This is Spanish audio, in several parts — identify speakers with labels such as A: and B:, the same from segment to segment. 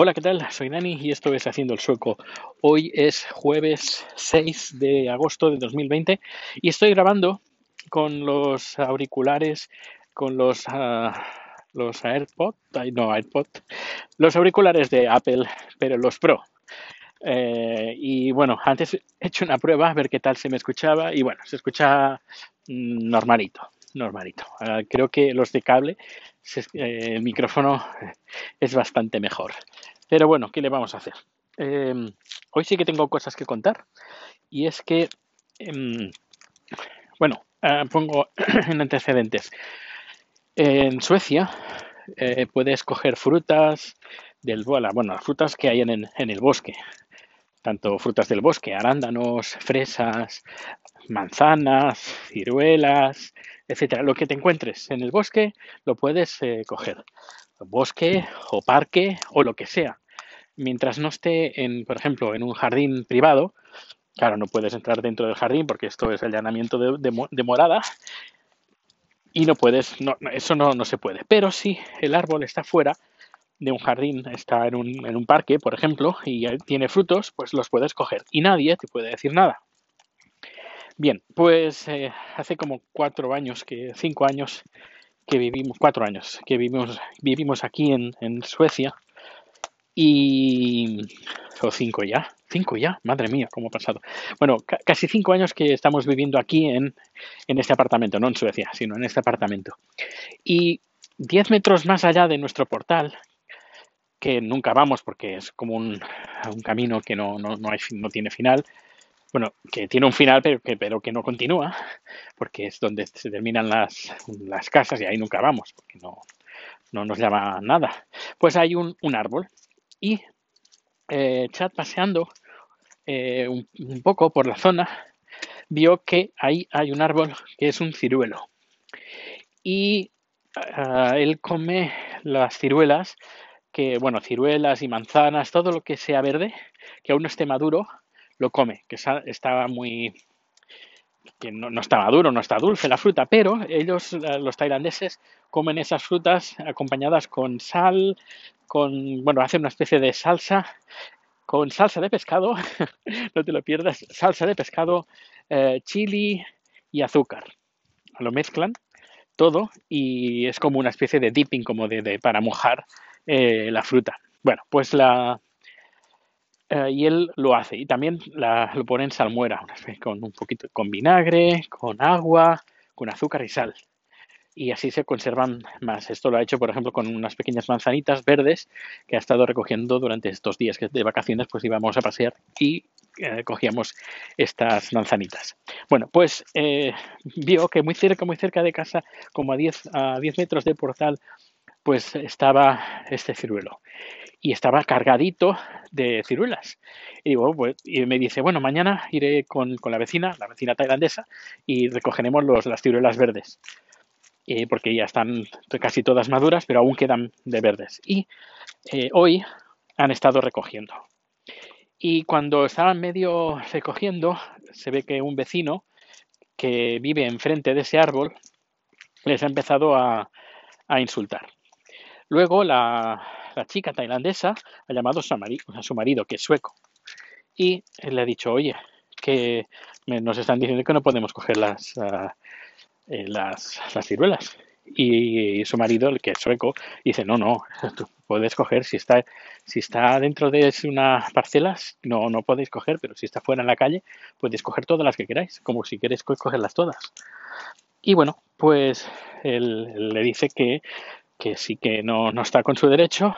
A: Hola, ¿qué tal? Soy Dani y esto es Haciendo el Sueco. Hoy es jueves 6 de agosto de 2020 y estoy grabando con los auriculares, con los, uh, los AirPod, no AirPod, los auriculares de Apple, pero los Pro. Eh, y bueno, antes he hecho una prueba a ver qué tal se me escuchaba y bueno, se escucha mm, normalito, normalito. Uh, creo que los de cable, eh, el micrófono es bastante mejor. Pero bueno, ¿qué le vamos a hacer? Eh, hoy sí que tengo cosas que contar y es que, eh, bueno, eh, pongo en antecedentes. En Suecia eh, puedes coger frutas del bueno, las frutas que hay en, en el bosque, tanto frutas del bosque, arándanos, fresas, manzanas, ciruelas, etcétera. Lo que te encuentres en el bosque lo puedes eh, coger. Bosque o parque o lo que sea. Mientras no esté en, por ejemplo, en un jardín privado, claro, no puedes entrar dentro del jardín porque esto es allanamiento de, de, de morada y no puedes, no, eso no, no, se puede. Pero si el árbol está fuera de un jardín, está en un, en un parque, por ejemplo, y tiene frutos, pues los puedes coger y nadie te puede decir nada. Bien, pues eh, hace como cuatro años, que cinco años que vivimos, cuatro años que vivimos, vivimos aquí en, en Suecia y o cinco ya, cinco ya, madre mía, cómo ha pasado. Bueno, ca casi cinco años que estamos viviendo aquí en, en este apartamento, no en Suecia, sino en este apartamento. Y diez metros más allá de nuestro portal, que nunca vamos porque es como un, un camino que no, no, no, hay, no tiene final, bueno, que tiene un final, pero que, pero que no continúa, porque es donde se terminan las, las casas y ahí nunca vamos, porque no, no nos llama nada. Pues hay un, un árbol y eh, Chad paseando eh, un, poco por la zona vio que ahí hay un árbol que es un ciruelo y uh, él come las ciruelas que bueno ciruelas y manzanas todo lo que sea verde que aún no esté maduro lo come, que está muy que no, no, está maduro, no está dulce la fruta, pero ellos, los tailandeses, comen esas frutas acompañadas con sal, con, bueno, hacen una especie de salsa, con salsa de pescado, no te lo pierdas, salsa de pescado, eh, chili y azúcar. Lo mezclan todo y es como una especie de dipping, como de, de para mojar eh, la fruta. Bueno, pues la, Uh, y él lo hace y también la, lo pone en salmuera, con un poquito con vinagre, con agua, con azúcar y sal. Y así se conservan más. Esto lo ha hecho, por ejemplo, con unas pequeñas manzanitas verdes que ha estado recogiendo durante estos días de vacaciones, pues íbamos a pasear y eh, cogíamos estas manzanitas. Bueno, pues eh, vio que muy cerca, muy cerca de casa, como a 10, a 10 metros del portal, pues estaba este ciruelo y estaba cargadito de ciruelas. Y, me dice, bueno, mañana iré con, la vecina, la vecina tailandesa, y recogeremos los, las ciruelas verdes. Porque ya están casi todas maduras, pero aún quedan de verdes. Y eh, hoy han estado recogiendo. Y cuando estaban medio recogiendo, se ve que un vecino que vive enfrente de ese árbol les ha empezado a insultar. Luego la, la chica tailandesa ha llamado a su, marido, que es sueco, y le ha dicho, oye, que nos están diciendo que no podemos coger las, uh, las, las ciruelas. Y, su marido, el que es sueco, dice, no, no, tú puedes coger, si está, si está dentro de una parcela, no, no podéis coger, pero si está fuera en la calle, podéis coger todas las que queráis, como si queréis cogerlas todas. Y bueno, pues él le dice que que sí que no, no está con su derecho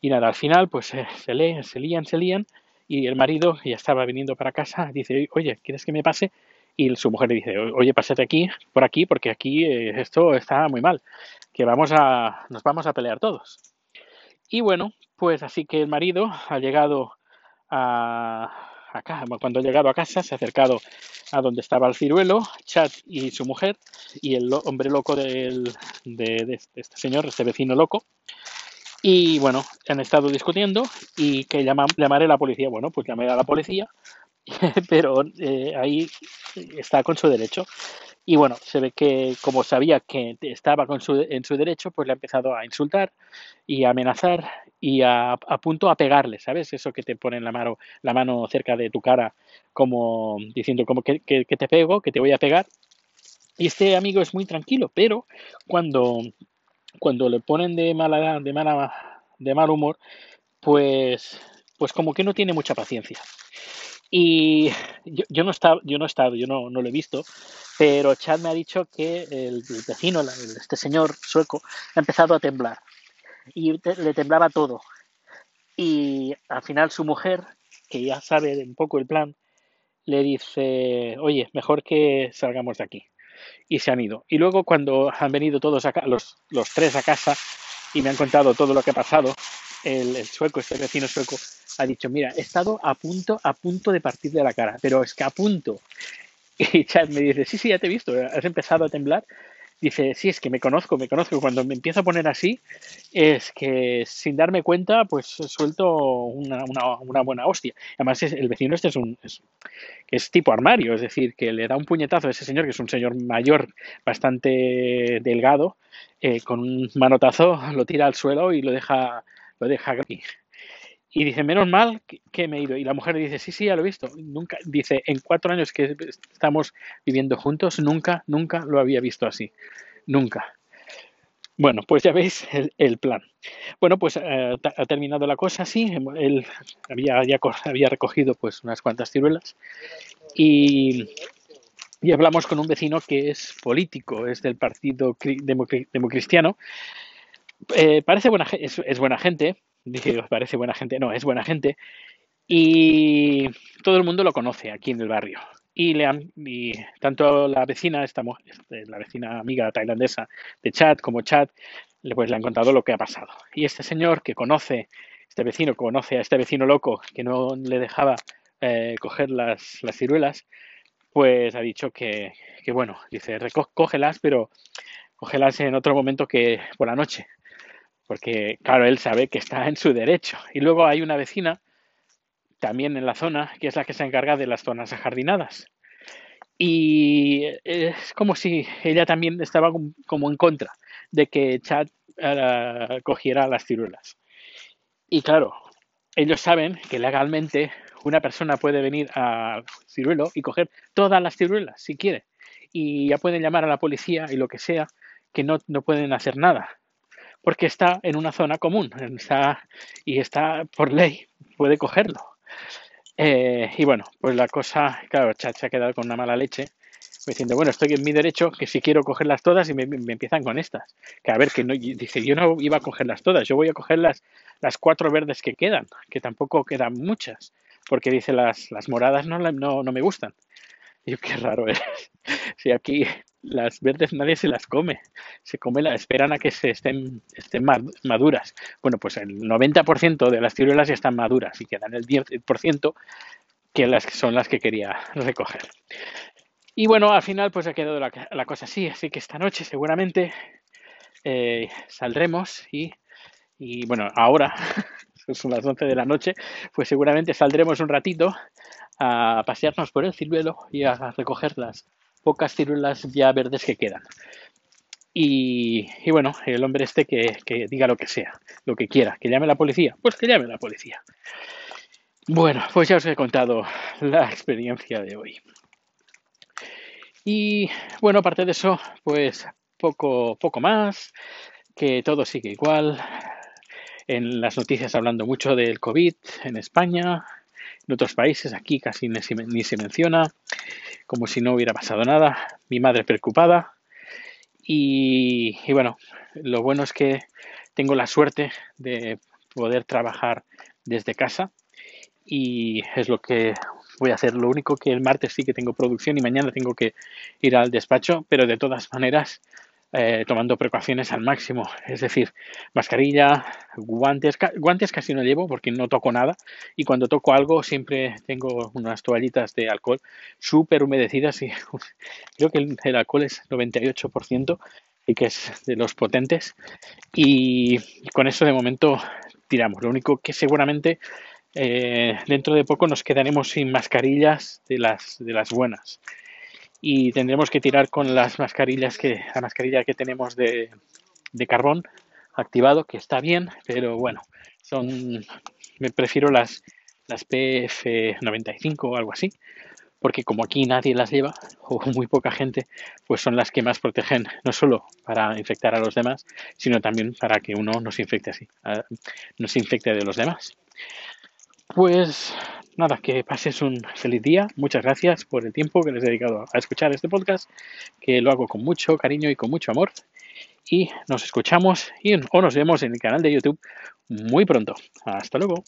A: y nada, al final pues eh, se, leen, se lían, se lían y el marido ya estaba viniendo para casa, dice, oye, ¿quieres que me pase? Y su mujer le dice, oye, pásate aquí, por aquí, porque aquí eh, esto está muy mal, que vamos a, nos vamos a pelear todos. Y bueno, pues así que el marido ha llegado a, acá, cuando ha llegado a casa, se ha acercado a donde estaba el ciruelo, Chad y su mujer, y el hombre loco del, de, de, este señor, este vecino loco. Y bueno, han estado discutiendo y que llama, llamaré a la policía. Bueno, pues llamé a la policía, pero eh, ahí está con su derecho. Y bueno, se ve que como sabía que estaba con su, en su derecho, pues le ha empezado a insultar y a amenazar y a, a, punto a pegarle, ¿sabes? Eso que te ponen la mano, la mano cerca de tu cara como diciendo como que, que, que te pego, que te voy a pegar. Y este amigo es muy tranquilo, pero cuando, cuando le ponen de mala, de mala, de mal humor, pues, pues como que no tiene mucha paciencia. Y yo, yo no he estado, yo no he estado, yo no, no, lo he visto, pero Chad me ha dicho que el, vecino, este señor sueco, ha empezado a temblar y te, le temblaba todo. Y al final su mujer, que ya sabe un poco el plan, le dice, oye, mejor que salgamos de aquí. Y se han ido. Y luego cuando han venido todos acá, los, los tres a casa y me han contado todo lo que ha pasado, el, sueco, este vecino sueco, ha dicho, mira, he estado a punto, a punto de partir de la cara, pero es que a punto. Y Chad me dice, sí, sí, ya te he visto, has empezado a temblar. Dice, sí, es que me conozco, me conozco. Cuando me empiezo a poner así, es que sin darme cuenta, pues suelto una, buena hostia. Además, el vecino este es un tipo armario, es decir, que le da un puñetazo a ese señor, que es un señor mayor, bastante delgado, eh, con un manotazo, lo tira al suelo y lo deja lo deja aquí. Y dice, menos mal que, me he ido. Y la mujer dice, sí, sí, ya lo he visto. Nunca, dice, en cuatro años que estamos viviendo juntos, nunca, nunca lo había visto así. Nunca. Bueno, pues ya veis el, plan. Bueno, pues eh, ha terminado la cosa así. Él había, había recogido pues unas cuantas ciruelas. Y, y hablamos con un vecino que es político, es del Partido Democristiano. Eh, parece buena, es buena gente, dije, parece buena gente, no, es buena gente, y todo el mundo lo conoce aquí en el barrio. Y, le han, y tanto la vecina, esta, este, la vecina amiga tailandesa de Chad como Chad, pues le han contado lo que ha pasado. Y este señor que conoce, este vecino conoce a este vecino loco que no le dejaba eh, coger las, las ciruelas, pues ha dicho que, que bueno, dice, recógelas, pero cógelas en otro momento que por la noche, porque claro, él sabe que está en su derecho. Y luego hay una vecina, también en la zona, que es la que se encarga de las zonas ajardinadas. Y es como si ella también estaba como en contra de que Chad uh, cogiera las ciruelas. Y claro, ellos saben que legalmente una persona puede venir a ciruelo y coger todas las ciruelas si quiere. Y ya pueden llamar a la policía y lo que sea, que no, no pueden hacer nada porque está en una zona común está, y está por ley, puede cogerlo. Eh, y bueno, pues la cosa, claro, Chat se ha quedado con una mala leche, diciendo, bueno, estoy en mi derecho, que si quiero cogerlas todas y me, empiezan con estas. Que a ver, que no, dice, yo no iba a cogerlas todas, yo voy a coger las, las cuatro verdes que quedan, que tampoco quedan muchas, porque dice, las, las moradas no, no, no me gustan. Y yo, qué raro es. Si aquí las verdes nadie se las come, se come la, esperan a que se estén, estén maduras. Bueno, pues el 90% de las ciruelas ya están maduras y quedan el 10% que las son las que quería recoger. Y bueno, al final pues ha quedado la, cosa así, así que esta noche seguramente eh, saldremos y, y bueno, ahora son las 11 de la noche, pues seguramente saldremos un ratito a pasearnos por el ciruelo y a recoger las pocas ciruelas ya verdes que quedan. Y, y bueno, el hombre este que, que, diga lo que sea, lo que quiera, que llame la policía, pues que llame la policía. Bueno, pues ya os he contado la experiencia de hoy. Y bueno, aparte de eso, pues poco, poco más, que todo sigue igual. En las noticias hablando mucho del COVID en España, en otros países, aquí casi ni se, ni se menciona, como si no hubiera pasado nada. Mi madre preocupada. Y, y bueno, lo bueno es que tengo la suerte de poder trabajar desde casa y es lo que voy a hacer. Lo único que el martes sí que tengo producción y mañana tengo que ir al despacho, pero de todas maneras eh, tomando precauciones al máximo. Es decir, mascarilla, guantes, guantes casi no llevo porque no toco nada y cuando toco algo siempre tengo unas toallitas de alcohol súper humedecidas y creo que el, alcohol es 98% y que es de los potentes y con eso de momento tiramos. Lo único que seguramente eh, dentro de poco nos quedaremos sin mascarillas de las, de las buenas. Y tendremos que tirar con las mascarillas que la mascarilla que tenemos de, de carbón activado que está bien pero bueno son me prefiero las las PF95 o algo así porque como aquí nadie las lleva o muy poca gente pues son las que más protegen no solo para infectar a los demás sino también para que uno no se infecte así no se infecte de los demás. Pues nada, que pases un feliz día. Muchas gracias por el tiempo que les he dedicado a escuchar este podcast, que lo hago con mucho cariño y con mucho amor. Y nos escuchamos y, o nos vemos en el canal de YouTube muy pronto. Hasta luego.